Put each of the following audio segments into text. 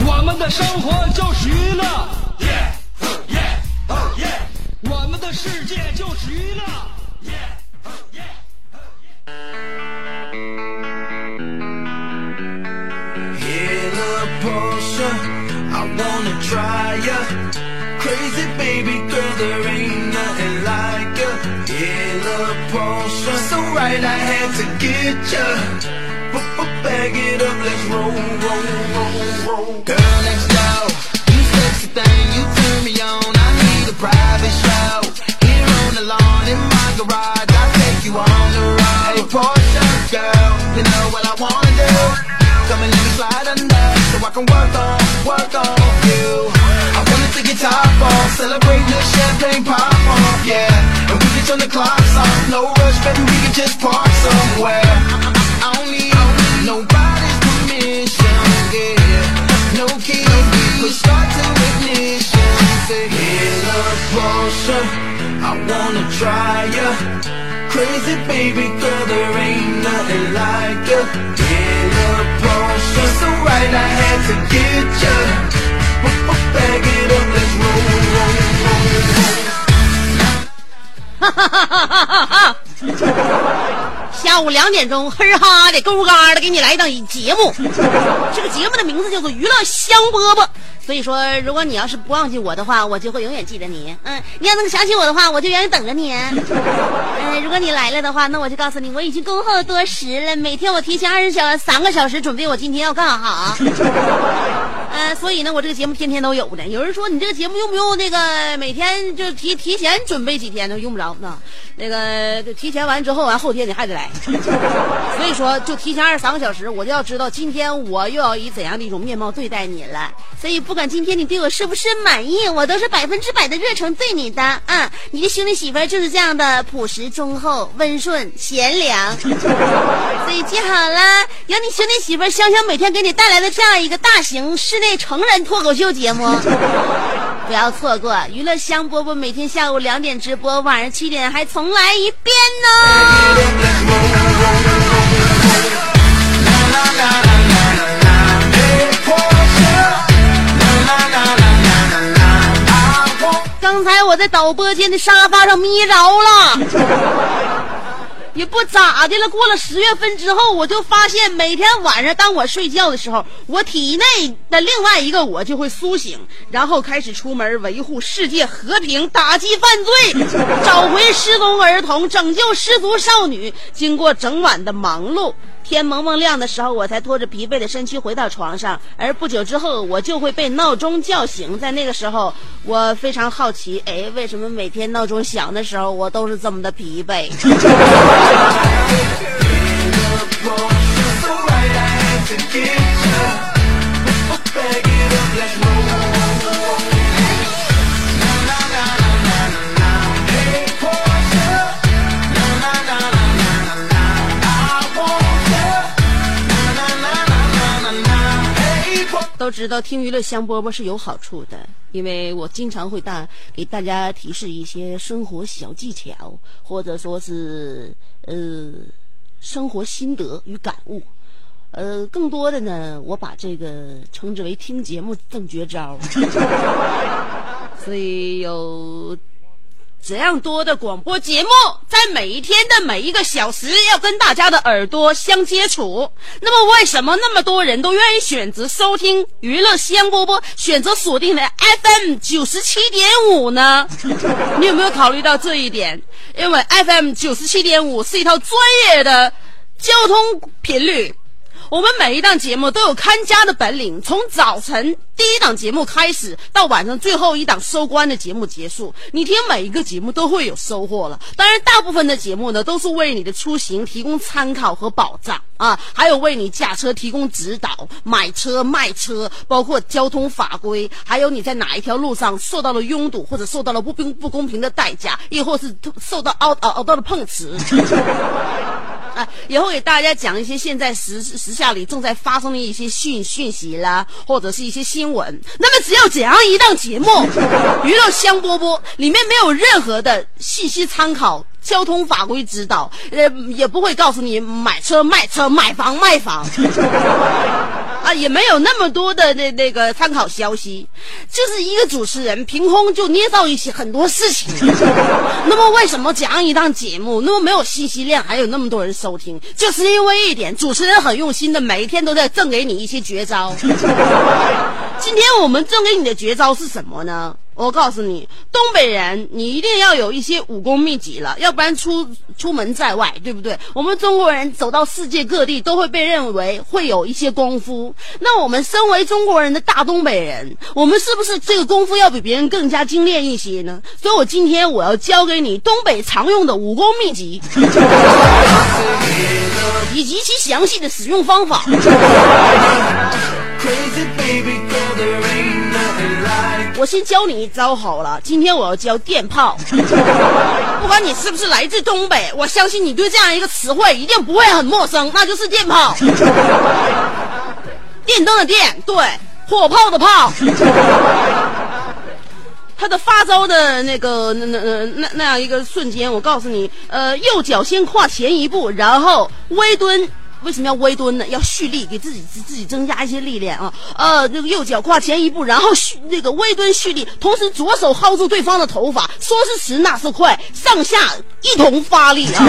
我们的生活就是娱乐，我们的世界就是娱乐。In a Porsche, I wanna try ya. Crazy baby girl, there ain't nothing like ya. In a Porsche, so right I had to get ya. Bag it up, let's roll, roll, roll, roll. Girl next door, you sexy thing, you turn me on. I need a private show. Here on the lawn in my garage, I'll take you on the road. Hey, Porsche girl, you know what I wanna do. Come and let me slide under, so I can work on, work on you. I wanna take your top off, celebrate the champagne pop off, yeah. And we can turn the clocks off, no rush, baby, we can just park somewhere nobody's permission. Yeah, no keys, we start to ignition. Say, Feel the potion, I wanna try ya. Crazy baby girl, there ain't nothing like ya. Feel the potion, so right I had to get ya. Bag it up, let's roll, roll, roll. Ha ha ha ha ha ha! 下午两点钟，嘿哈的，勾嘎的，给你来一档节目。这个节目的名字叫做《娱乐香饽饽》。所以说，如果你要是不忘记我的话，我就会永远记得你。嗯，你要能想起我的话，我就永远等着你。嗯，如果你来了的话，那我就告诉你，我已经恭候多时了。每天我提前二十小三个小时准备，我今天要干哈。嗯，所以呢，我这个节目天天都有的。有人说你这个节目用不用那个每天就提提前准备几天呢？用不着呢。那个提前完之后，完后天你还得来。所以说，就提前二十三个小时，我就要知道今天我又要以怎样的一种面貌对待你了。所以不管今天你对我是不是满意，我都是百分之百的热诚对你的。啊，你的兄弟媳妇就是这样的朴实忠厚、温顺贤良。所以记好了，有你兄弟媳妇香香每天给你带来的这样一个大型室内成人脱口秀节目，不要错过。娱乐香饽饽每天下午两点直播，晚上七点还重来一遍呢。刚才我在导播间的沙发上眯着了。也不咋的了。过了十月份之后，我就发现每天晚上当我睡觉的时候，我体内的另外一个我就会苏醒，然后开始出门维护世界和平，打击犯罪，找回失踪儿童，拯救失足少女。经过整晚的忙碌。天蒙蒙亮的时候，我才拖着疲惫的身躯回到床上，而不久之后，我就会被闹钟叫醒。在那个时候，我非常好奇，哎，为什么每天闹钟响的时候，我都是这么的疲惫？都知道听娱乐香饽饽是有好处的，因为我经常会大给大家提示一些生活小技巧，或者说是呃生活心得与感悟。呃，更多的呢，我把这个称之为听节目赠绝招。所以有这样多的广播节目，在每一天的每一个小时，要跟大家的耳朵相接触。那么，为什么那么多人都愿意选择收听娱乐香饽饽，选择锁定的 FM 九十七点五呢？你有没有考虑到这一点？因为 FM 九十七点五是一套专业的交通频率。我们每一档节目都有看家的本领，从早晨第一档节目开始，到晚上最后一档收官的节目结束，你听每一个节目都会有收获了。当然，大部分的节目呢，都是为你的出行提供参考和保障啊，还有为你驾车提供指导、买车卖车，包括交通法规，还有你在哪一条路上受到了拥堵或者受到了不公不公平的代价，亦或是受到凹凹到了碰瓷。啊，也会给大家讲一些现在时时下里正在发生的一些讯讯息啦，或者是一些新闻。那么，只要怎样一档节目，娱乐香饽饽里面没有任何的信息参考、交通法规指导，呃，也不会告诉你买车卖车、买房卖房。啊，也没有那么多的那那个参考消息，就是一个主持人凭空就捏造一些很多事情。那么为什么讲一档节目那么没有信息量，还有那么多人收听？就是因为一点，主持人很用心的，每一天都在赠给你一些绝招。今天我们赠给你的绝招是什么呢？我告诉你，东北人，你一定要有一些武功秘籍了，要不然出出门在外，对不对？我们中国人走到世界各地，都会被认为会有一些功夫。那我们身为中国人的大东北人，我们是不是这个功夫要比别人更加精炼一些呢？所以我今天我要教给你东北常用的武功秘籍，以及其详细的使用方法。我先教你一招好了，今天我要教电炮。不管你是不是来自东北，我相信你对这样一个词汇一定不会很陌生，那就是电炮。电灯的电，对，火炮的炮。他的发招的那个那那那那那样一个瞬间，我告诉你，呃，右脚先跨前一步，然后微蹲。为什么要微蹲呢？要蓄力，给自己自己增加一些力量啊！呃，那个右脚跨前一步，然后蓄那个微蹲蓄力，同时左手薅住对方的头发，说是迟那是快，上下一同发力啊！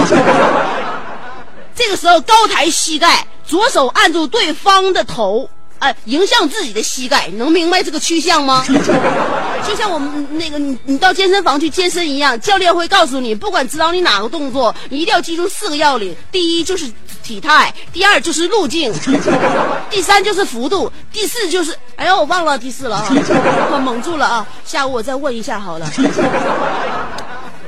这个时候高抬膝盖，左手按住对方的头，哎、迎向自己的膝盖，能明白这个趋向吗？就像我们那个你你到健身房去健身一样，教练会告诉你，不管指导你哪个动作，你一定要记住四个要领：第一就是体态，第二就是路径，第三就是幅度，第四就是哎呦我忘了第四了啊，我蒙住了啊，下午我再问一下好了。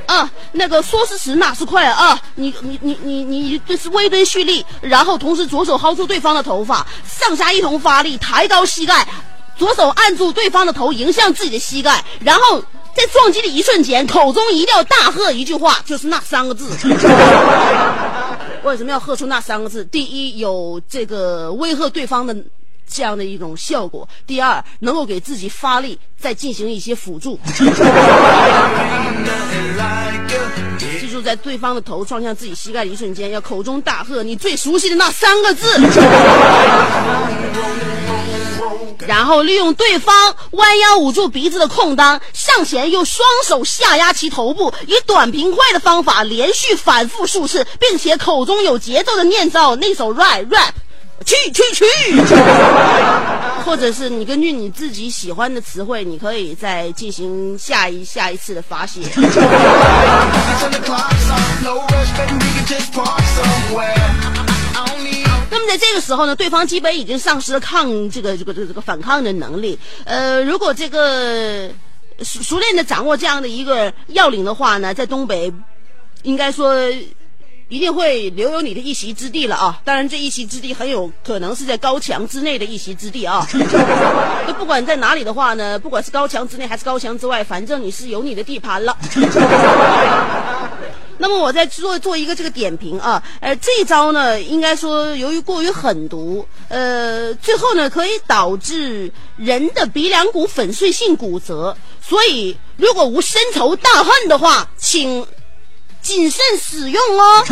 啊，那个说时迟那时快啊！你你你你你这是微蹲蓄力，然后同时左手薅住对方的头发，上下一同发力，抬高膝盖，左手按住对方的头，迎向自己的膝盖，然后在撞击的一瞬间，口中一定要大喝一句话，就是那三个字。为什么要喝出那三个字？第一，有这个威吓对方的这样的一种效果；第二，能够给自己发力，再进行一些辅助。记住，在对方的头撞向自己膝盖的一瞬间，要口中大喝你最熟悉的那三个字，然后利用对方弯腰捂住鼻子的空当，上前用双手下压其头部，以短平快的方法连续反复数次，并且口中有节奏的念叨那首 rap rap。去去去！或者是你根据你自己喜欢的词汇，你可以再进行下一下一次的发泄。那么在这个时候呢，对方基本已经丧失了抗这个这个这个这个反抗的能力。呃，如果这个熟熟练的掌握这样的一个要领的话呢，在东北应该说一定会留有你的一席之地了啊！当然，这一席之地很有可能是在高墙之内的一席之地啊。那不管在哪里的话呢，不管是高墙之内还是高墙之外，反正你是有你的地盘了。那么我再做做一个这个点评啊，呃，这一招呢，应该说由于过于狠毒，呃，最后呢可以导致人的鼻梁骨粉碎性骨折，所以如果无深仇大恨的话，请谨慎使用哦。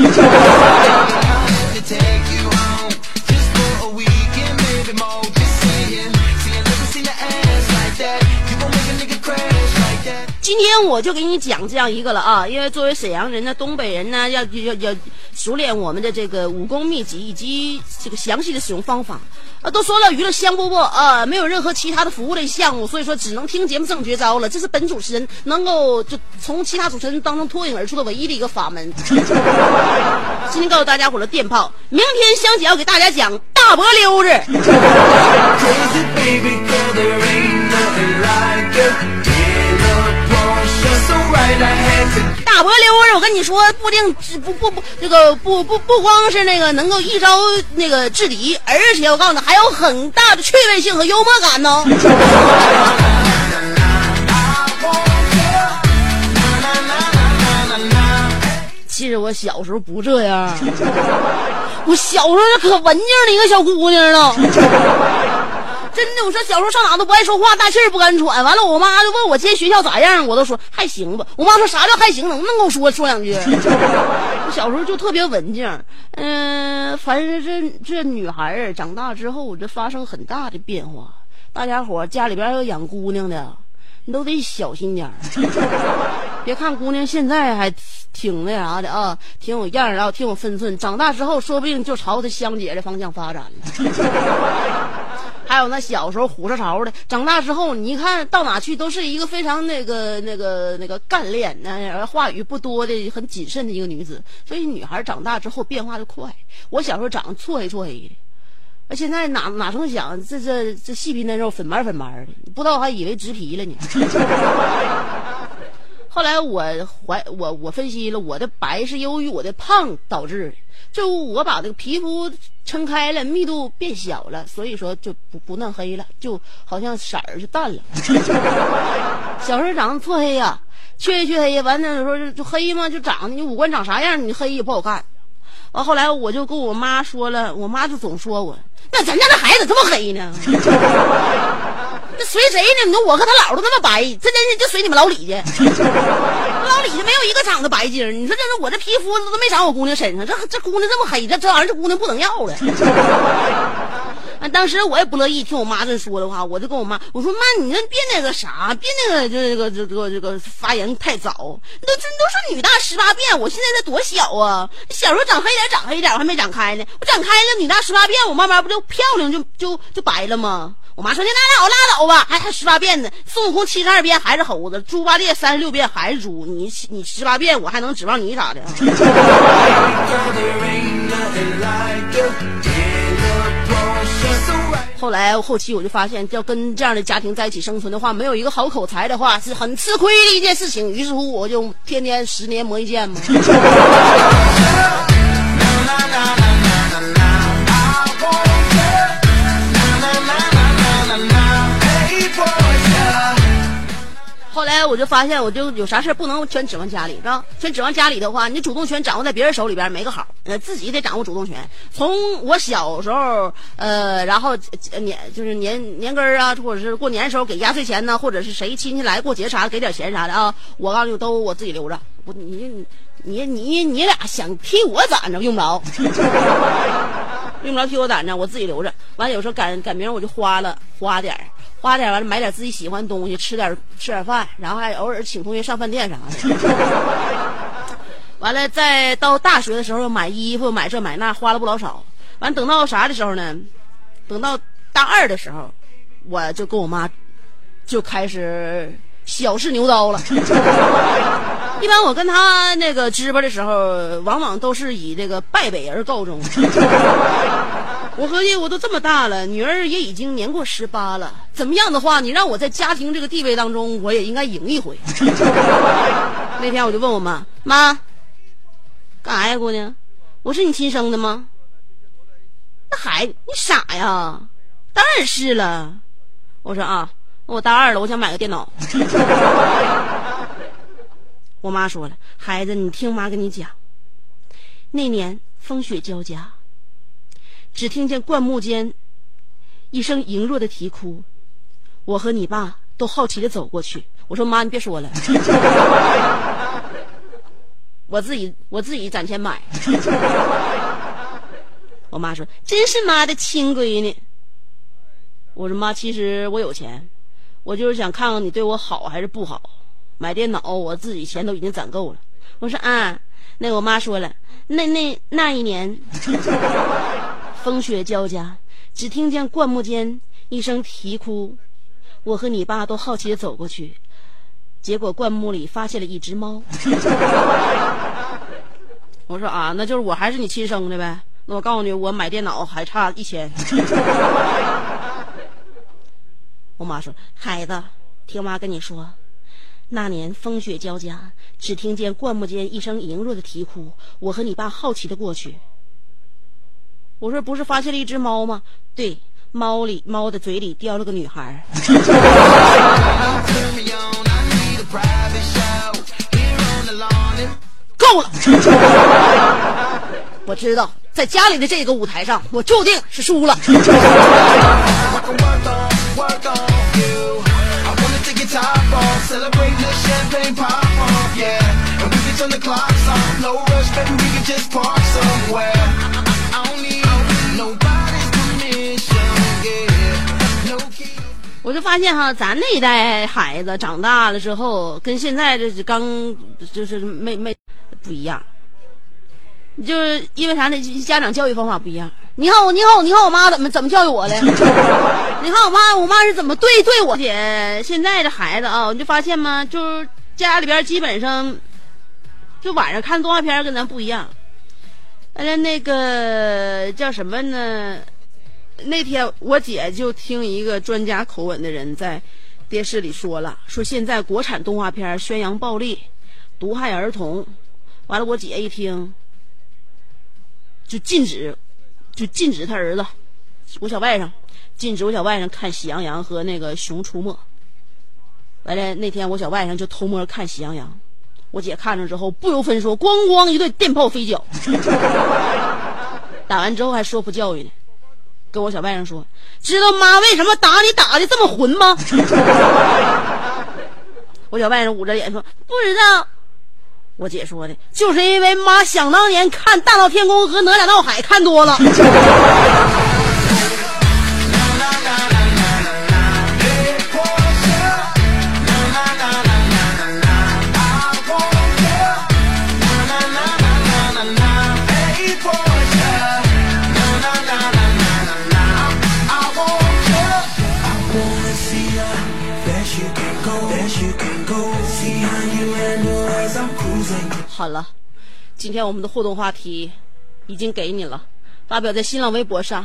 今天我就给你讲这样一个了啊，因为作为沈阳人呢，东北人呢，要要要熟练我们的这个武功秘籍以及这个详细的使用方法。啊，都说了娱乐香饽饽啊，没有任何其他的服务类项目，所以说只能听节目正绝招了。这是本主持人能够就从其他主持人当中脱颖而出的唯一的一个法门。今天告诉大家伙的电炮，明天香姐要给大家讲大脖溜子。大脖溜儿，我跟你说，不定不不不，这个不不不光是那个能够一招那个制敌，而且我告诉你，还有很大的趣味性和幽默感呢。其实我小时候不这样，我小时候可文静的一个小姑娘了。真的，我说小时候上哪都不爱说话，大气儿不敢喘。完了，我妈就问我今天学校咋样，我都说还行吧。我妈说啥叫还行，能不能跟我说说两句？我小时候就特别文静，嗯、凡是这这女孩儿长大之后，这发生很大的变化。大家伙家里边要养姑娘的，你都得小心点儿。别看姑娘现在还挺那啥的啊，挺有样儿啊，挺有分寸。长大之后，说不定就朝她香姐的方向发展了。还有那小时候虎着巢的，长大之后你一看到哪去都是一个非常那个那个那个干练，那话语不多的很谨慎的一个女子。所以女孩长大之后变化就快。我小时候长得错黑错黑的，而现在哪哪成想这这这细皮嫩肉粉白粉白的，不知道还以为植皮了呢。后来我怀我我分析了，我的白是由于我的胖导致的，就我把这个皮肤撑开了，密度变小了，所以说就不不嫩黑了，就好像色儿就淡了。小时候长得矬黑呀、黢黑黢黑呀，完了有时候就就黑嘛，就长得你五官长啥样，你黑也不好看。完后来我就跟我妈说了，我妈就总说我，那咱家那孩子这么黑呢？随谁呢？你说我和他姥都那么白，这真是就随你们老李去。老李家没有一个长得白净儿，你说这是我这皮肤都没长我姑娘身上，这这姑娘这么黑，这这玩意儿这姑娘不能要了。当时我也不乐意听我妈这说的话，我就跟我妈我说妈，你这别那个啥，别那个这个这个这个发言太早，都这都是女大十八变，我现在才多小啊，小时候长黑点长黑点，我还没长开呢，我长开了，女大十八变，我慢慢不就漂亮就就就白了吗？我妈说：“你拉倒拉倒吧，还还十八变呢。孙悟空七十二变还是猴子，猪八戒三十六变还是猪。你你十八变，我还能指望你咋的？” 后来后期我就发现，要跟这样的家庭在一起生存的话，没有一个好口才的话，是很吃亏的一件事情。于是乎，我就天天十年磨一剑嘛。后来我就发现，我就有啥事不能全指望家里，是吧？全指望家里的话，你主动权掌握在别人手里边没个好，呃，自己得掌握主动权。从我小时候，呃，然后年就是年年根儿啊，或者是过年的时候给压岁钱呢，或者是谁亲戚来过节啥给点钱啥的啊，我告诉你都我自己留着。我你你你你俩想替我攒着用不着。用不着替我攒着，我自己留着。完了有时候赶赶明儿我就花了，花点儿，花点儿完了买点自己喜欢的东西，吃点吃点饭，然后还偶尔请同学上饭店啥的。完了再到大学的时候买衣服买这买那，花了不老少。完等到啥的时候呢？等到大二的时候，我就跟我妈就开始小试牛刀了。一般我跟他那个支巴的时候，往往都是以这个败北而告终。我合计我都这么大了，女儿也已经年过十八了，怎么样的话，你让我在家庭这个地位当中，我也应该赢一回。那天我就问我妈：“妈，干啥呀，姑娘？我是你亲生的吗？”那孩子，你傻呀？当然是了。我说啊，我大二了，我想买个电脑。我妈说了，孩子，你听妈跟你讲，那年风雪交加，只听见灌木间一声羸弱的啼哭，我和你爸都好奇的走过去。我说妈，你别说了，我自己我自己攒钱买。我妈说：“真是妈的亲闺女。”我说：“妈，其实我有钱，我就是想看看你对我好还是不好。”买电脑，我自己钱都已经攒够了。我说啊，那我妈说了，那那那一年，风雪交加，只听见灌木间一声啼哭，我和你爸都好奇的走过去，结果灌木里发现了一只猫。我说啊，那就是我还是你亲生的呗。那我告诉你，我买电脑还差一千。我妈说：“孩子，听妈跟你说，那年风雪交加，只听见灌木间一声羸弱的啼哭。我和你爸好奇的过去。我说：不是发现了一只猫吗？对，猫里猫的嘴里叼了个女孩。够了！我知道，在家里的这个舞台上，我注定是输了。我就发现哈，咱那一代孩子长大了之后，跟现在这是刚就是没没不一样，就是因为啥呢？家长教育方法不一样。你看我，你看我，你看我妈怎么怎么教育我的？你看我妈，我妈是怎么对对我的？现在的孩子啊，你就发现吗？就是家里边基本上，就晚上看动画片跟咱不一样。完了，那个叫什么呢？那天我姐就听一个专家口吻的人在电视里说了，说现在国产动画片宣扬暴力、毒害儿童。完了，我姐一听就禁止，就禁止他儿子，我小外甥，禁止我小外甥看《喜羊羊》和那个《熊出没》。完了，那天我小外甥就偷摸看《喜羊羊》，我姐看着之后不由分说，咣咣一顿电炮飞脚，打完之后还说不教育呢。跟我小外甥说：“知道妈为什么打你打的这么混吗？” 我小外甥捂着脸说：“不知道。”我姐说的，就是因为妈想当年看《大闹天宫》和《哪吒闹海》看多了。好了，今天我们的互动话题已经给你了，发表在新浪微博上，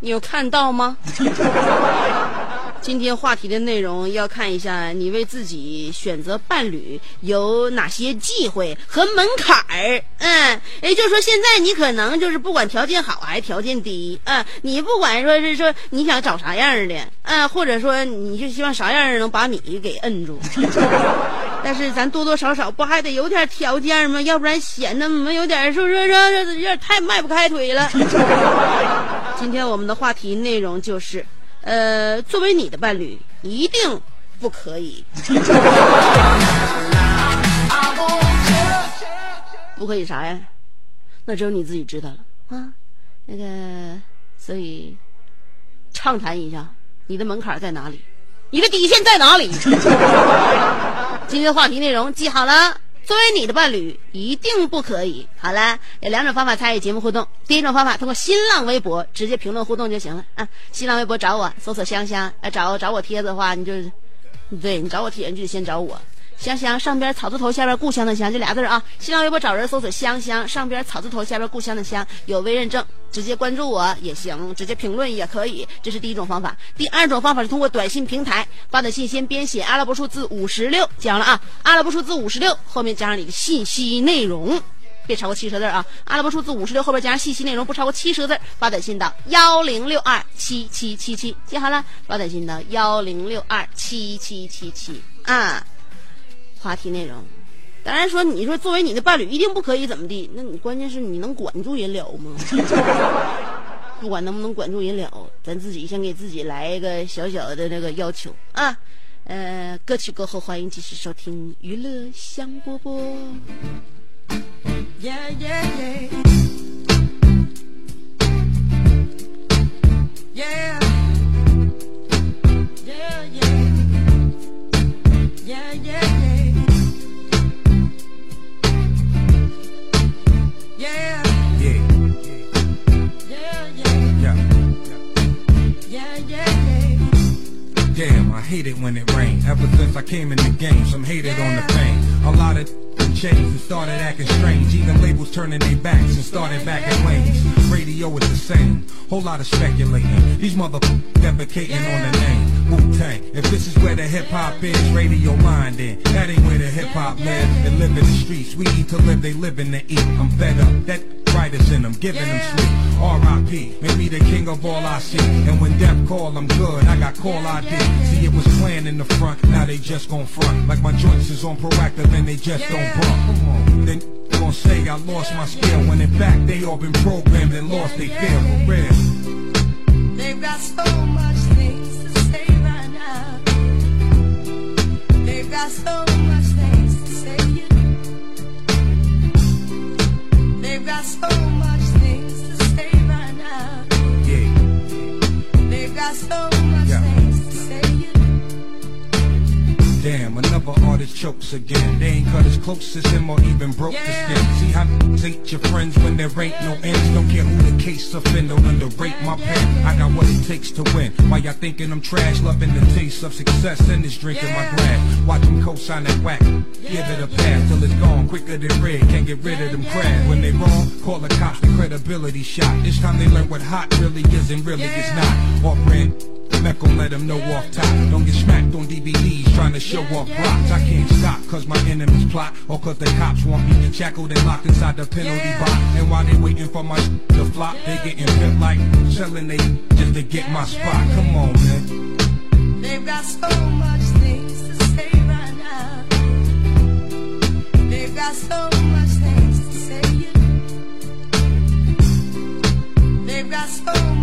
你有看到吗？今天话题的内容要看一下你为自己选择伴侣有哪些忌讳和门槛儿。嗯，也就是说，现在你可能就是不管条件好还是条件低，嗯，你不管说是说你想找啥样的，嗯，或者说你就希望啥样能把你给摁住。但是咱多多少少不还得有点条件吗？要不然显得我们有点是不是这有点太迈不开腿了？今天我们的话题内容就是，呃，作为你的伴侣，一定不可以，不可以啥呀？那只有你自己知道了啊。那个，所以畅谈一下，你的门槛在哪里？你的底线在哪里？今天的话题内容记好了。作为你的伴侣，一定不可以。好了，有两种方法参与节目互动。第一种方法，通过新浪微博直接评论互动就行了啊。新浪微博找我，搜索香香，呃，找找我帖子的话，你就是，对你找我帖，你就得先找我。香香上边草字头下边故乡的乡，这俩字啊。新浪微博找人搜索香香，上边草字头下边故乡的乡，有微认证，直接关注我也行，直接评论也可以。这是第一种方法。第二种方法是通过短信平台发短信先编写阿拉伯数字五十六，讲了啊，阿拉伯数字五十六后面加上你的信息内容。别超过七十字啊！阿拉伯数字五十六后边加上信息内容不超过七十个字，发短信到幺零六二七七七七，记好了，发短信到幺零六二七七七七啊。话题内容，当然说你说作为你的伴侣一定不可以怎么地，那你关键是你能管住人了吗？不管能不能管住人了，咱自己先给自己来一个小小的那个要求啊。呃，歌曲过后欢迎继续收听娱乐香饽饽。Yeah, yeah, yeah. Yeah. Yeah, yeah. Yeah, yeah, yeah. Yeah. Yeah. Yeah, yeah. Yeah, yeah, yeah. Damn, I hate it when it rains. Ever since I came in the game, some hated yeah. on the fame. A lot of changed and started acting strange. Even labels turning their backs and started backing lanes. Radio is the same. Whole lot of speculating. These motherfuckers defecating on the name. Wu-Tang. If this is where the hip hop is, radio mind in. That ain't where the hip hop lives. They live in the streets. We eat to live, they live in to eat. I'm fed up. That writers in them, giving them sleep. R.I.P. Maybe the king of all I see. And when death call, I'm good. I got call ID. See, it was planned in the front. Now they just gon' front. Like my joints is on proactive and they just don't bump. Then gon' say I lost my skill. When in fact they all been programmed and lost they feel. For real. They've got so much things to say right now. They've got so got so much things to say right now. Yeah. They've got so Damn, another artist chokes again. They ain't cut as close as him or even broke the skin. See how hate your friends when there ain't no ends. Don't care who the case offend, don't underrate my pen. I got what it takes to win. Why y'all thinking I'm trash? Loving the taste of success and this drink in my glass. Watch them co-sign that whack. Give it a pass till it's gone. Quicker than red, can't get rid of them crabs. When they wrong, call the cops, the credibility shot. This time they learn what hot really is and really is not. Or brand let them know off top. Don't get smacked on DVDs trying to show off blocks. I can't stop cause my enemies plot or cause the cops want me shackled and locked inside the penalty box. And while they waiting for my to flop, they getting bent like selling they just to get my spot. Come on, man. They've got so much things to say right now. They've got so much things to say. They've got so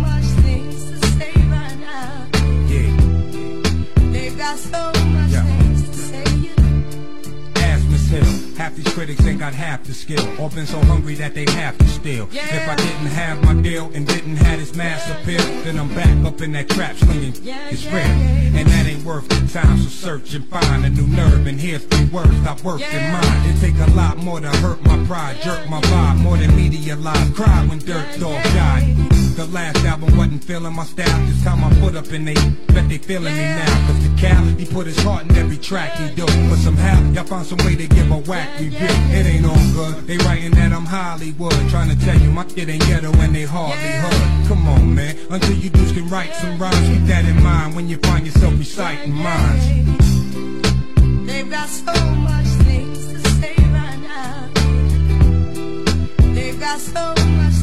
Half these critics ain't got half the skill. Or been so hungry that they have to steal. If I didn't have my deal and didn't have this mass appeal, then I'm back up in that trap slinging. It's real. And that ain't worth the time, so search and find a new nerve. And here's three words I worked in mine. It take a lot more to hurt my pride, jerk my vibe, more than media live. Cry when Dirt Dog died. The last album wasn't feeling my style. This time I put up and they bet they feeling me now. Cause the cow, he put his heart in every track he do. But somehow, y'all found some way to give a whack review. It ain't all good. They writing that I'm Hollywood. Trying to tell you my shit ain't ghetto and they hardly hood. Come on, man. Until you dudes can write some rhymes, keep that in mind when you find yourself reciting minds. They've got so much things to say right now. They've got so much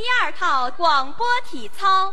第二套广播体操《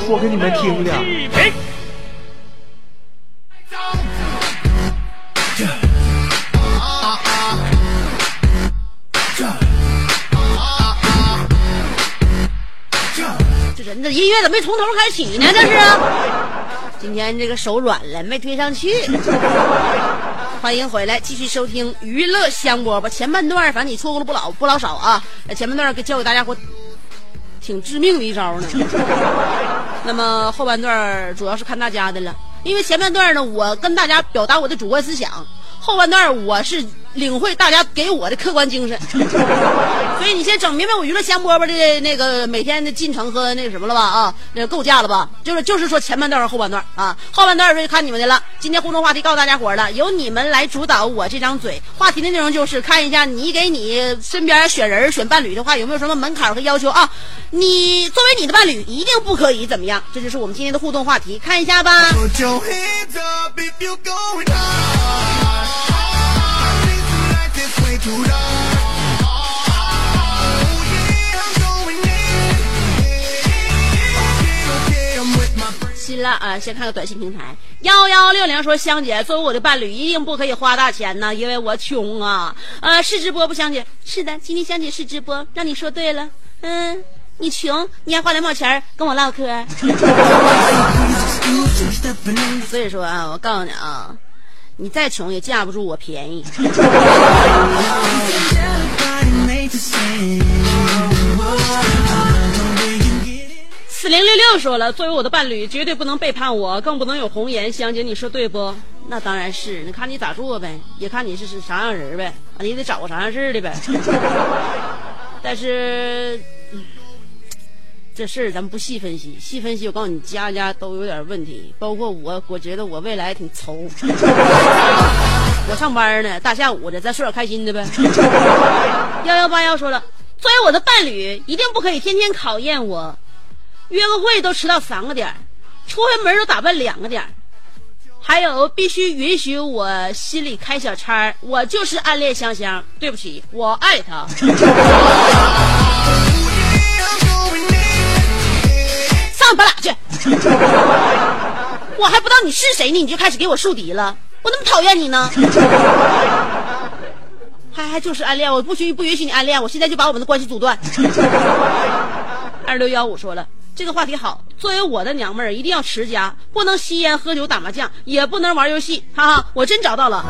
说给你们听的。哎，这人这音乐怎么没从头开始起呢？这是，今天这个手软了，没推上去。欢迎回来，继续收听娱乐香饽饽。前半段反正你错过了不老不老少啊，前半段给教给大家伙挺致命的一招呢。那么后半段主要是看大家的了，因为前半段呢，我跟大家表达我的主观思想，后半段我是领会大家给我的客观精神。所以你先整明白我娱乐香饽饽的那个每天的进程和那个什么了吧啊，那个构架了吧？就是就是说前半段和后半段啊，后半段就看你们的了。今天互动话题告诉大家伙了，由你们来主导我这张嘴。话题的内容就是看一下你给你身边选人选伴侣的话有没有什么门槛和要求啊？你作为你的伴侣一定不可以怎么样？这就是我们今天的互动话题，看一下吧。Put your hands up if you're going hard. 新了啊，先看个短信平台，幺幺六零说香姐，作为我的伴侣，一定不可以花大钱呢，因为我穷啊。呃，是直播不，香姐？是的，今天香姐是直播，让你说对了。嗯，你穷，你还花两毛钱跟我唠嗑。所以说啊，我告诉你啊，你再穷也架不住我便宜。四零六六说了，作为我的伴侣，绝对不能背叛我，更不能有红颜。香姐，你说对不？那当然是，你看你咋做呗，也看你是是啥样人呗，啊你得找个啥样式的呗。但是，嗯这事儿咱不细分析，细分析我告诉你，家家都有点问题，包括我，我觉得我未来挺愁。我上班呢，大下午的，咱说点开心的呗。幺幺八幺说了，作为我的伴侣，一定不可以天天考验我。约个会都迟到三个点，出远门都打扮两个点，还有必须允许我心里开小差，我就是暗恋香香。对不起，我爱她。上你俩去！我还不知道你是谁呢，你就开始给我树敌了，我那么讨厌你呢？还还就是暗恋，我不许不允许你暗恋，我现在就把我们的关系阻断。二六幺五说了，这个话题好。作为我的娘们儿，一定要持家，不能吸烟、喝酒、打麻将，也不能玩游戏。哈哈，我真找到了。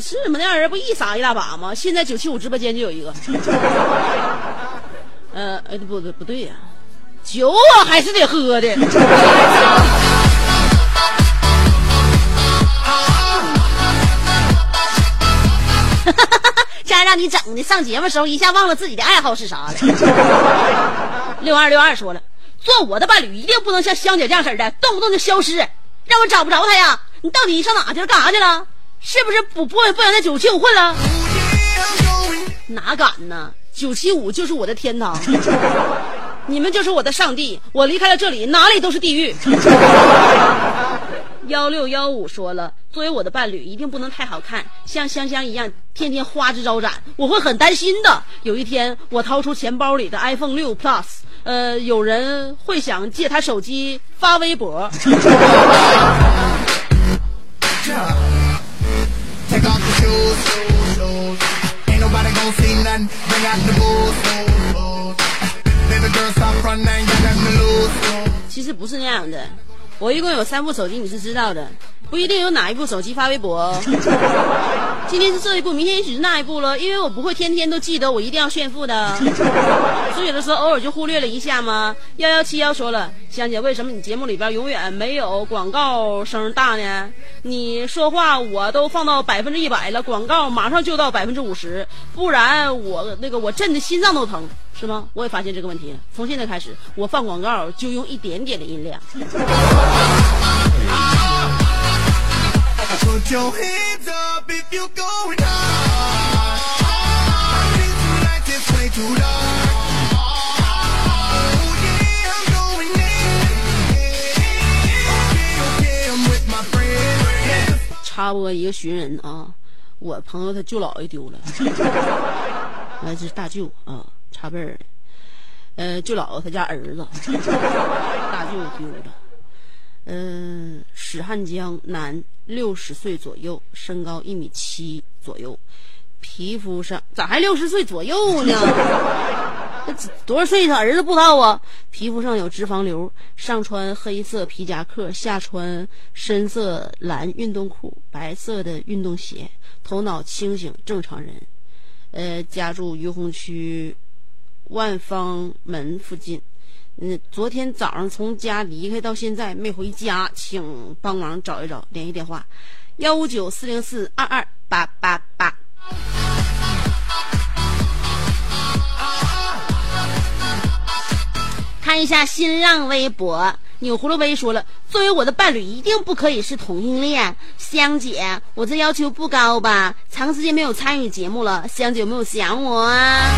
是吗，那样人不一撒一大把吗？现在九七五直播间就有一个。呃，哎，不对不对呀、酒我还是得喝的。这还让你整的，上节目时候一下忘了自己的爱好是啥了。六二六二说了，做我的伴侣一定不能像香姐这样式儿的，动不动就消失，让我找不着他呀！你到底上哪去了？干啥去了？是不是不不不想在九七五混了？哪敢呢？九七五就是我的天堂，你们就是我的上帝。我离开了这里，哪里都是地狱。幺六幺五说了，作为我的伴侣，一定不能太好看，像香香一样天天花枝招展，我会很担心的。有一天，我掏出钱包里的 iPhone 六 Plus，呃，有人会想借他手机发微博。其实不是那样的，我一共有三部手机，你是知道的，不一定有哪一部手机发微博哦。今天是这一部，明天也许是那一部了，因为我不会天天都记得，我一定要炫富的，所以有的时候偶尔就忽略了一下嘛。幺幺七幺说了，香姐，为什么你节目里边永远没有广告声大呢？你说话我都放到百分之一百了，广告马上就到百分之五十，不然我那个我震的心脏都疼。是吗？我也发现这个问题了。从现在开始，我放广告就用一点点的音量。Put your hands up if you're going hard. This life is way too long. Oh yeah, I'm going in. Okay, okay, I'm with my friends. 插播一个寻人啊，我朋友他舅姥爷丢了，完这是大舅啊，插辈儿的。呃，舅姥姥他家儿子，大舅丢了。嗯、史汉江，男，六十岁左右，身高一米七左右，皮肤上咋还六十岁左右呢？多少岁？他儿子不知道啊。皮肤上有脂肪瘤，上穿黑色皮夹克，下穿深色蓝运动裤，白色的运动鞋，头脑清醒，正常人。呃，家住于洪区万方门附近，嗯，昨天早上从家离开到现在没回家，请帮忙找一找，联系电话：幺五九四零四二二八八八。看一下新浪微博，钮葫芦威说了，作为我的伴侣，一定不可以是同性恋。香姐，我这要求不高吧？长时间没有参与节目了，香姐有没有想我啊？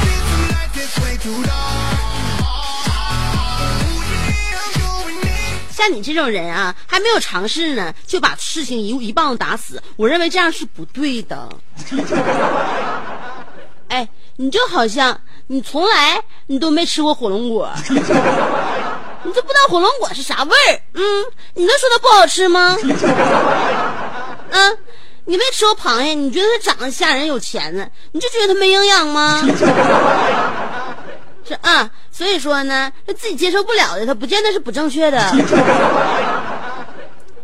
像你这种人啊，还没有尝试呢，就把事情一一棒子打死，我认为这样是不对的。哎，你就好像你从来你都没吃过火龙果，你都不知道火龙果是啥味儿。嗯，你能说它不好吃吗？嗯，你没吃过螃蟹，你觉得它长得吓人有钱呢，你就觉得它没营养吗？是啊，所以说呢，他自己接受不了的，他不见得是不正确的。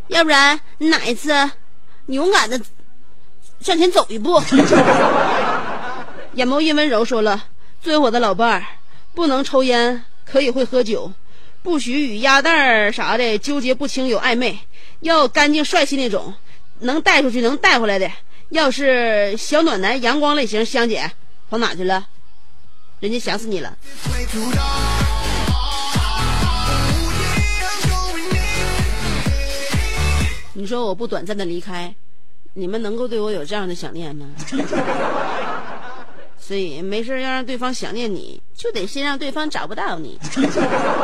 要不然你哪一次，你勇敢的向前走一步。眼眸一温柔说了：“作为我的老伴儿，不能抽烟，可以会喝酒，不许与鸭蛋儿啥的纠结不清有暧昧，要干净帅气那种，能带出去能带回来的。要是小暖男阳光类型，香姐跑哪去了？人家想死你了。”你说我不短暂的离开，你们能够对我有这样的想念吗？所以没事要让对方想念你，就得先让对方找不到你。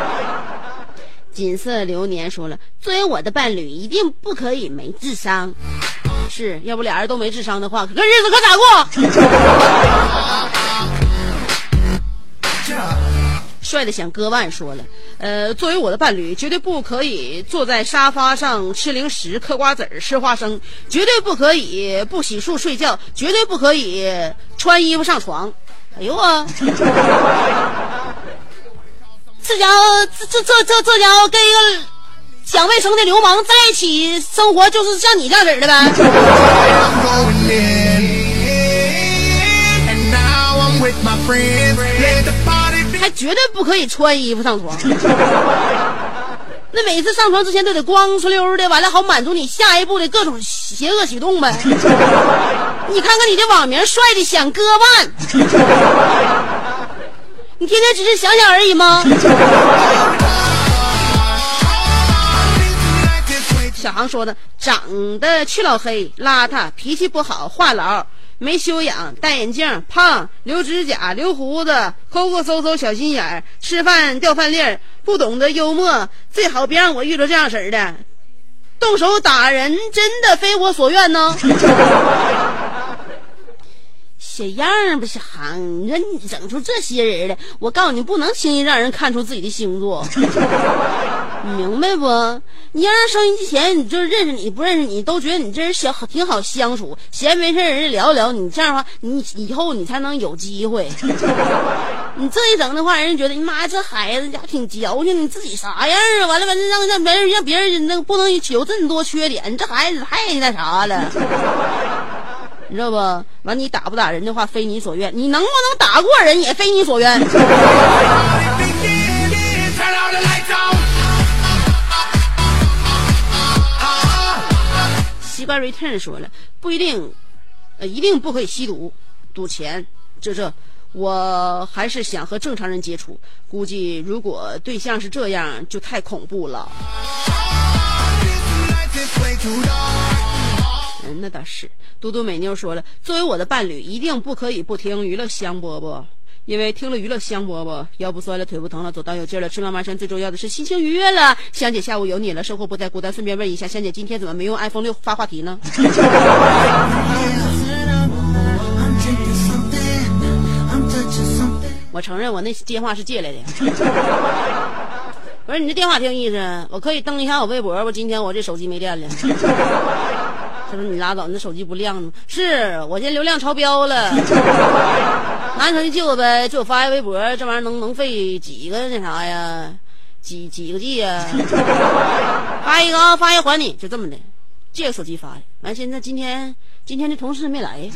锦瑟流年说了，作为我的伴侣，一定不可以没智商。是要不俩人都没智商的话，可日子可咋过？帅的想割腕说了，呃，作为我的伴侣，绝对不可以坐在沙发上吃零食、嗑瓜子儿、吃花生，绝对不可以不洗漱睡觉，绝对不可以穿衣服上床。哎呦啊！这家伙，这这这这家伙跟一个讲卫生的流氓在一起生活，就是像你这样式的呗。还绝对不可以穿衣服上床。那每次上床之前都得光出溜的，完了好满足你下一步的各种邪恶举动呗。你看看你这网名帅的想割腕，你天天只是想想而已吗？小航说的，长得去老黑，邋遢，脾气不好，话痨。没修养，戴眼镜，胖，留指甲，留胡子，抠抠搜搜，小心眼儿，吃饭掉饭粒儿，不懂得幽默，最好别让我遇到这样式儿的，动手打人真的非我所愿呢。小样儿吧，小航，你说你整出这些人来，我告诉你，不能轻易让人看出自己的星座，你明白不？你要让收音机前，你就是认识你不认识你，都觉得你这人小挺好相处，闲没事人家聊聊，你这样的话，你以后你才能有机会。你这一整的话，人家觉得你妈这孩子家挺矫情，你自己啥样啊？完了完了，让让别人让别人那个不能有这么多缺点，你这孩子太那啥了。你知道不？完，你打不打人的话，非你所愿；你能不能打过人，也非你所愿。西瓜 return 说了，不一定，呃，一定不可以吸毒、赌钱，这这，我还是想和正常人接触。估计如果对象是这样，就太恐怖了。嗯，那倒是。嘟嘟美妞说了，作为我的伴侣，一定不可以不听娱乐香饽饽，因为听了娱乐香饽饽，腰不酸了，腿不疼了，走道有劲了，吃完晚餐最重要的是心情愉悦了。香姐下午有你了，生活不再孤单。顺便问一下，香姐今天怎么没用 iPhone 六发话题呢？我承认我那电话是借来的。我说你这电话挺有意思，我可以登一下我微博。我今天我这手机没电了。他说你拉倒，你那手机不亮吗？是我现在流量超标了。拿你手机借我呗，借我发一微博，这玩意儿能能费几个那啥呀？几几个 G 呀？发一个啊，发一个还你，就这么的，借个手机发的。完，现在今天今天的同事没来。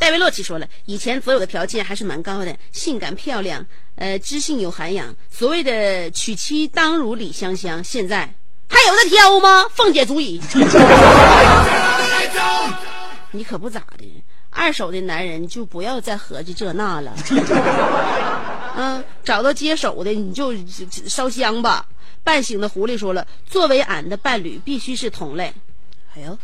戴维洛奇说了，以前所有的条件还是蛮高的，性感漂亮，呃，知性有涵养，所谓的娶妻当如李香香。现在还有的挑吗？凤姐足矣。你可不咋的，二手的男人就不要再合计这那了。嗯，找到接手的你就烧香吧。半醒的狐狸说了，作为俺的伴侣必须是同类。哎呦，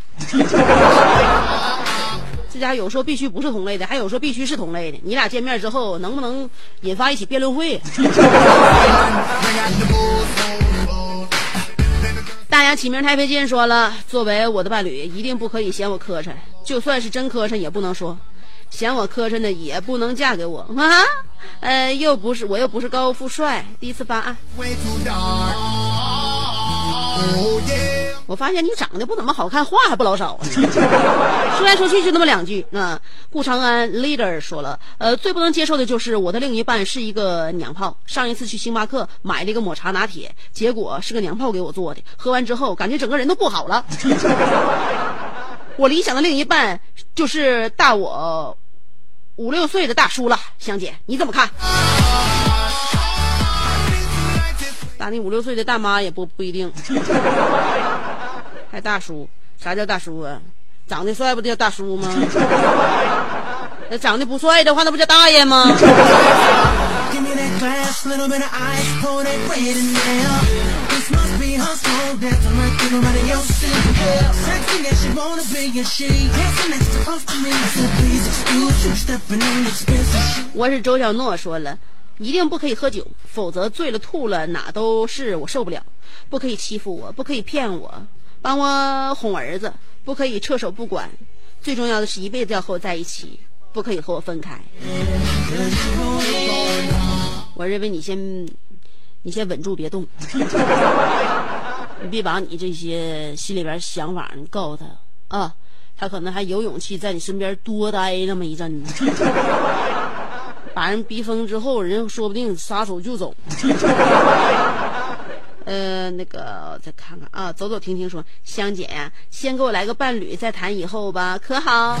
这家有说必须不是同类的，还有说必须是同类的。你俩见面之后能不能引发一起辩论会？大洋起名太费劲说了，作为我的伴侣，一定不可以嫌我磕碜，就算是真磕碜也不能说，嫌我磕碜的也不能嫁给我 啊！呃，又不是我又不是高富帅，第一次发案。我发现你长得不怎么好看，话还不老少。说来说去就那么两句啊。顾长安 leader 说了，呃，最不能接受的就是我的另一半是一个娘炮。上一次去星巴克买了一个抹茶拿铁，结果是个娘炮给我做的，喝完之后感觉整个人都不好了。我理想的另一半就是大我五六岁的大叔了，香姐你怎么看？大你五六岁的大妈也不不一定，还大叔？啥叫大叔啊？长得帅不就叫大叔吗？那长得不帅的话，那不叫大爷吗？我是周小诺说了。一定不可以喝酒，否则醉了吐了哪都是我受不了。不可以欺负我，不可以骗我，帮我哄儿子，不可以撤手不管。最重要的是一辈子要和我在一起，不可以和我分开。我认为你先，你先稳住别动，你别把你这些心里边想法你告诉他啊，他可能还有勇气在你身边多待那么一阵子。把人逼疯之后，人说不定撒手就走。呃，那个再看看啊，走走停停说，香姐呀，先给我来个伴侣，再谈以后吧，可好？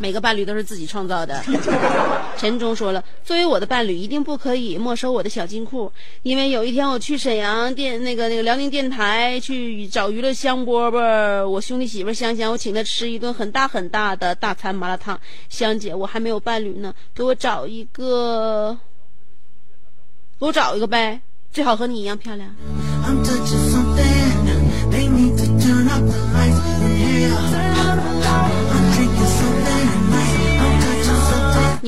每个伴侣都是自己创造的。陈忠说了，作为我的伴侣，一定不可以没收我的小金库，因为有一天我去沈阳电那个那个辽宁电台去找娱乐香饽饽，我兄弟媳妇香香，我请他吃一顿很大很大的大餐麻辣烫。香姐，我还没有伴侣呢，给我找一个，给我找一个呗，最好和你一样漂亮。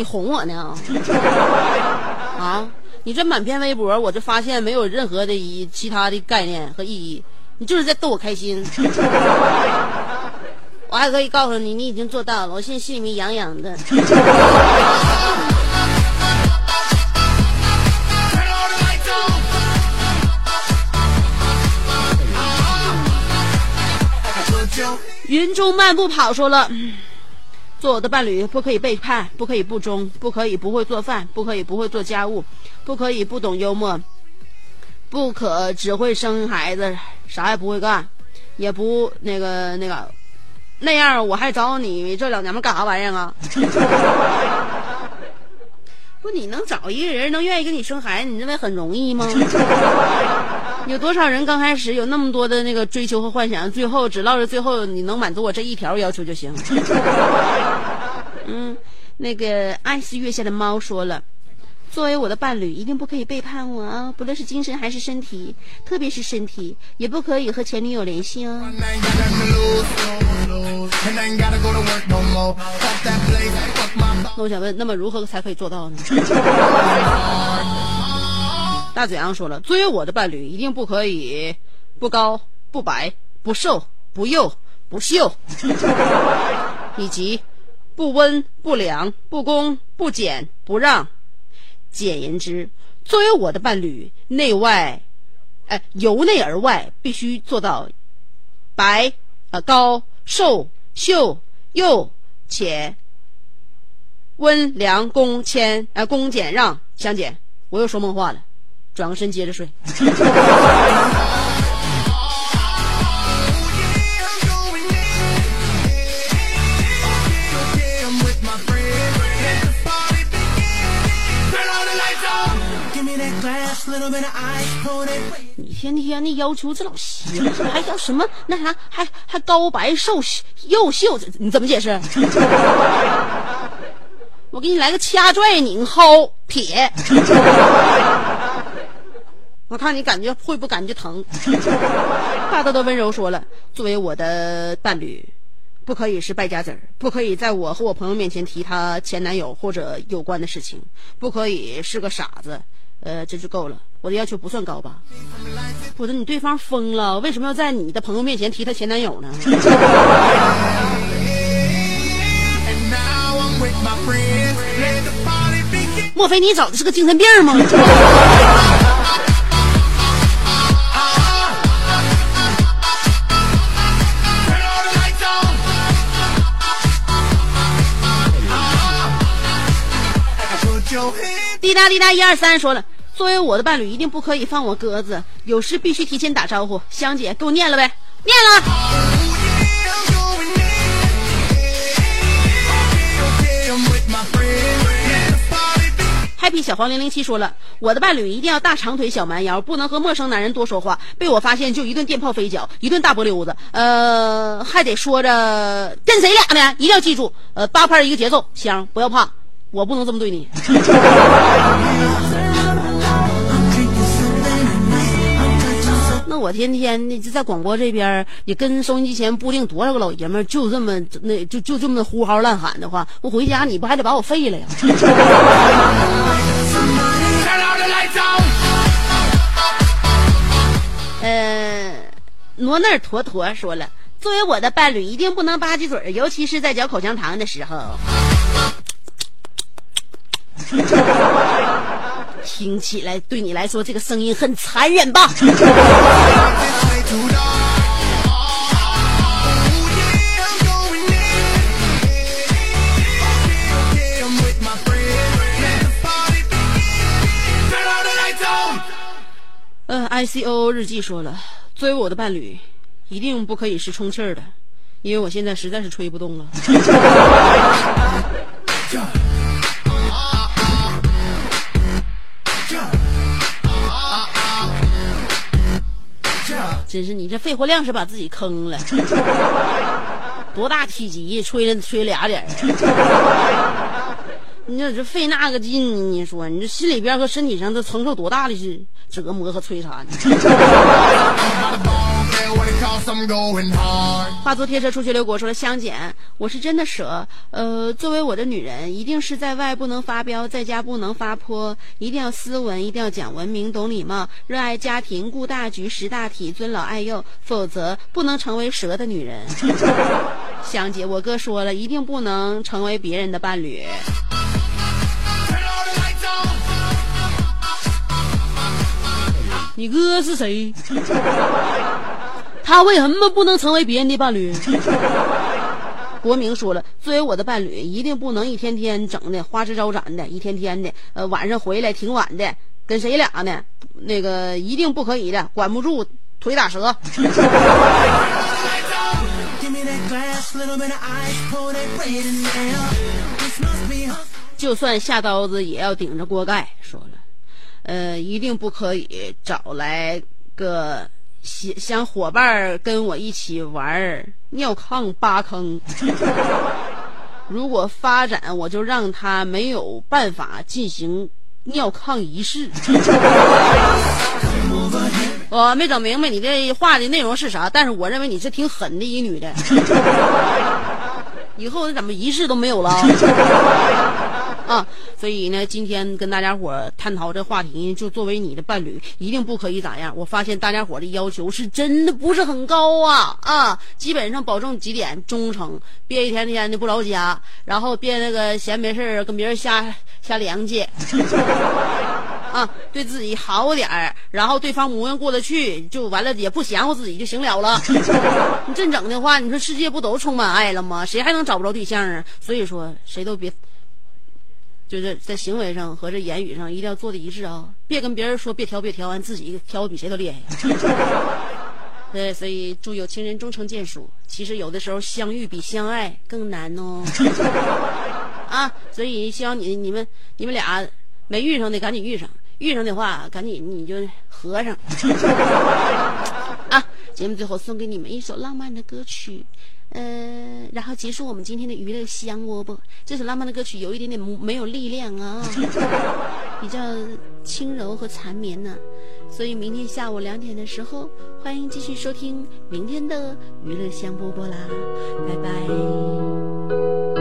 你哄我呢？啊！你这满篇微博，我就发现没有任何的一其他的概念和意义，你就是在逗我开心。我还可以告诉你，你已经做到了，我现在心里面痒痒的。云中漫步跑说了。做我的伴侣，不可以背叛，不可以不忠，不可以不会做饭，不可以不会做家务，不可以不懂幽默，不可只会生孩子，啥也不会干，也不那个那个，那样我还找你这两娘们干啥玩意儿啊？不，你能找一个人能愿意跟你生孩子，你认为很容易吗？有多少人刚开始有那么多的那个追求和幻想，最后只落着最后你能满足我这一条要求就行。嗯，那个爱是月下的猫说了，作为我的伴侣，一定不可以背叛我啊！不论是精神还是身体，特别是身体，也不可以和前女友联系哦。那我想问，那么如何才可以做到呢？大嘴羊说了，作为我的伴侣，一定不可以不高不白不瘦不幼不秀，以及不温不凉不恭不俭不让。简言之，作为我的伴侣，内外，哎，由内而外必须做到白啊高瘦秀幼且温良恭谦啊恭俭让。香姐，我又说梦话了。转个身接着睡。你天天的要求这老邪，还要什么那啥，还还高白瘦又秀，你怎么解释？我给你来个掐拽拧薅撇。我看你感觉会不感觉疼？大豆的温柔说了，作为我的伴侣，不可以是败家子儿，不可以在我和我朋友面前提她前男友或者有关的事情，不可以是个傻子，呃，这就够了。我的要求不算高吧？我说你对方疯了，为什么要在你的朋友面前提他前男友呢？莫非你找的是个精神病吗？滴答滴答，一二三，说了，作为我的伴侣，一定不可以放我鸽子，有事必须提前打招呼。香姐，给我念了呗，念了。Happy 小黄零零七说了，我的伴侣一定要大长腿小蛮腰，不能和陌生男人多说话，被我发现就一顿电炮飞脚，一顿大波溜子，呃，还得说着跟谁俩呢？一定要记住，呃，八拍一个节奏，香，不要怕，我不能这么对你。那我天天的就在广播这边也跟收音机前不定多少个老爷们儿就这么那就就这么呼号乱喊的话，我回家你不还得把我废了呀？呃，挪那儿坨坨说了，作为我的伴侣，一定不能吧唧嘴，尤其是在嚼口香糖的时候。听起来对你来说，这个声音很残忍吧？呃，ICO 日记说了，作为我的伴侣，一定不可以是充气儿的，因为我现在实在是吹不动了。真是你这肺活量是把自己坑了，多大体积，吹了吹俩点儿。你说这费那个劲，你说你这心里边和身体上都承受多大的是折磨和摧残 呢？化作贴车出去遛狗说了，香姐，我是真的舍。呃，作为我的女人，一定是在外不能发飙，在家不能发泼，一定要斯文，一定要讲文明，懂礼貌，热爱家庭，顾大局，识大体，尊老爱幼，否则不能成为蛇的女人。香姐，我哥说了一定不能成为别人的伴侣。你哥是谁？他为什么不能成为别人的伴侣？国明说了，作为我的伴侣，一定不能一天天整的花枝招展的，一天天的，呃，晚上回来挺晚的，跟谁俩呢？那个一定不可以的，管不住腿打折。就算下刀子也要顶着锅盖。说了，呃，一定不可以找来个想想伙伴儿跟我一起玩儿尿炕扒坑。如果发展，我就让他没有办法进行尿炕仪式。我没整明白你这话的内容是啥，但是我认为你是挺狠的一女的。以后怎么仪式都没有了啊？所以呢，今天跟大家伙探讨这话题，就作为你的伴侣，一定不可以咋样。我发现大家伙的要求是真的不是很高啊啊！基本上保证几点忠诚，别一天天的不着家，然后别那个闲没事儿跟别人瞎瞎联系。啊，对自己好点儿，然后对方模样过得去，就完了，也不嫌乎自己就行了了。你这整的话，你说世界不都充满爱了吗？谁还能找不着对象啊？所以说，谁都别，就是在行为上和这言语上一定要做的一致啊！别跟别人说别挑别挑，完自己挑的比谁都厉害。对，所以祝有情人终成眷属。其实有的时候相遇比相爱更难哦。啊，所以希望你你们你们俩没遇上的赶紧遇上。遇上的话，赶紧你就合上。啊，节目最后送给你们一首浪漫的歌曲，呃，然后结束我们今天的娱乐香饽饽。这首浪漫的歌曲有一点点没有力量啊，比较轻柔和缠绵呢、所以明天下午两点的时候，欢迎继续收听明天的娱乐香饽饽啦，拜拜。